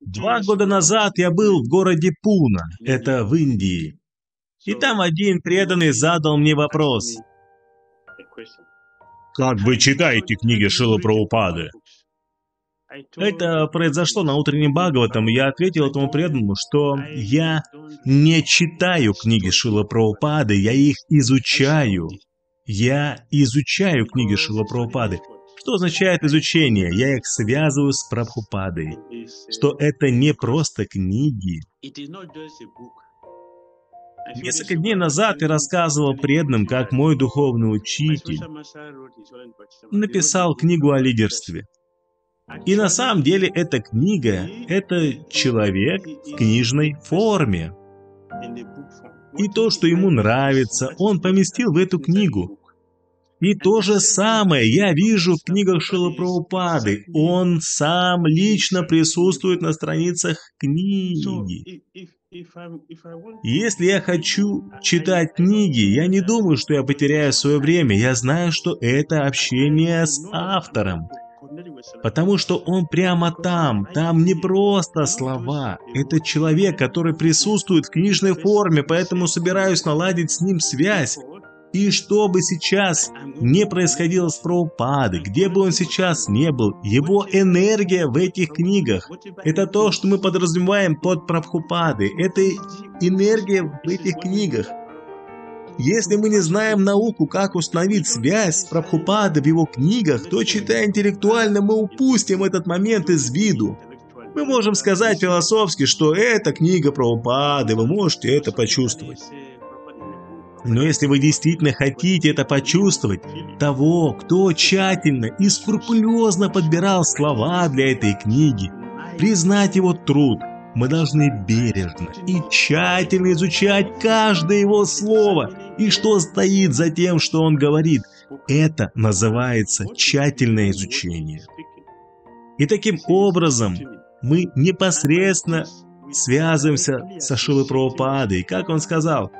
Два года назад я был в городе Пуна, это в Индии. И там один преданный задал мне вопрос. Как вы читаете книги Шила Прабхупады? Это произошло на утреннем Бхагаватам, и я ответил этому преданному, что я не читаю книги Шила Прабхупады, я их изучаю. Я изучаю книги Шила Прабхупады. Что означает изучение? Я их связываю с Прабхупадой. Что это не просто книги. Несколько дней назад я рассказывал преданным, как мой духовный учитель написал книгу о лидерстве. И на самом деле эта книга — это человек в книжной форме. И то, что ему нравится, он поместил в эту книгу. И то же самое я вижу в книгах Шилапраупады. Он сам лично присутствует на страницах книги. Если я хочу читать книги, я не думаю, что я потеряю свое время. Я знаю, что это общение с автором. Потому что он прямо там, там не просто слова. Это человек, который присутствует в книжной форме, поэтому собираюсь наладить с ним связь. И что бы сейчас не происходило с Прабхупадой, где бы он сейчас не был, его энергия в этих книгах – это то, что мы подразумеваем под Прабхупадой. Это энергия в этих книгах. Если мы не знаем науку, как установить связь с Прабхупадой в его книгах, то, читая интеллектуально, мы упустим этот момент из виду. Мы можем сказать философски, что это книга Прабхупады, вы можете это почувствовать. Но если вы действительно хотите это почувствовать, того, кто тщательно и скрупулезно подбирал слова для этой книги, признать его труд, мы должны бережно и тщательно изучать каждое его слово и что стоит за тем, что он говорит. Это называется тщательное изучение. И таким образом мы непосредственно связываемся с Ашилой Прабхупадой. Как он сказал,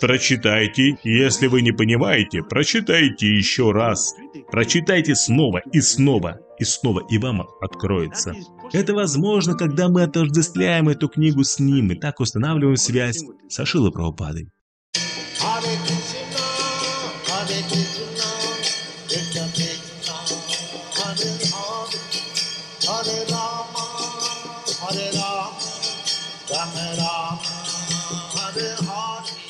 Прочитайте, если вы не понимаете, прочитайте еще раз. Прочитайте снова и снова и снова, и вам откроется. Это возможно, когда мы отождествляем эту книгу с ним и так устанавливаем связь с Ашилой Прабхупадой. Hare Rama, Hare Rama, Rama Rama, other heart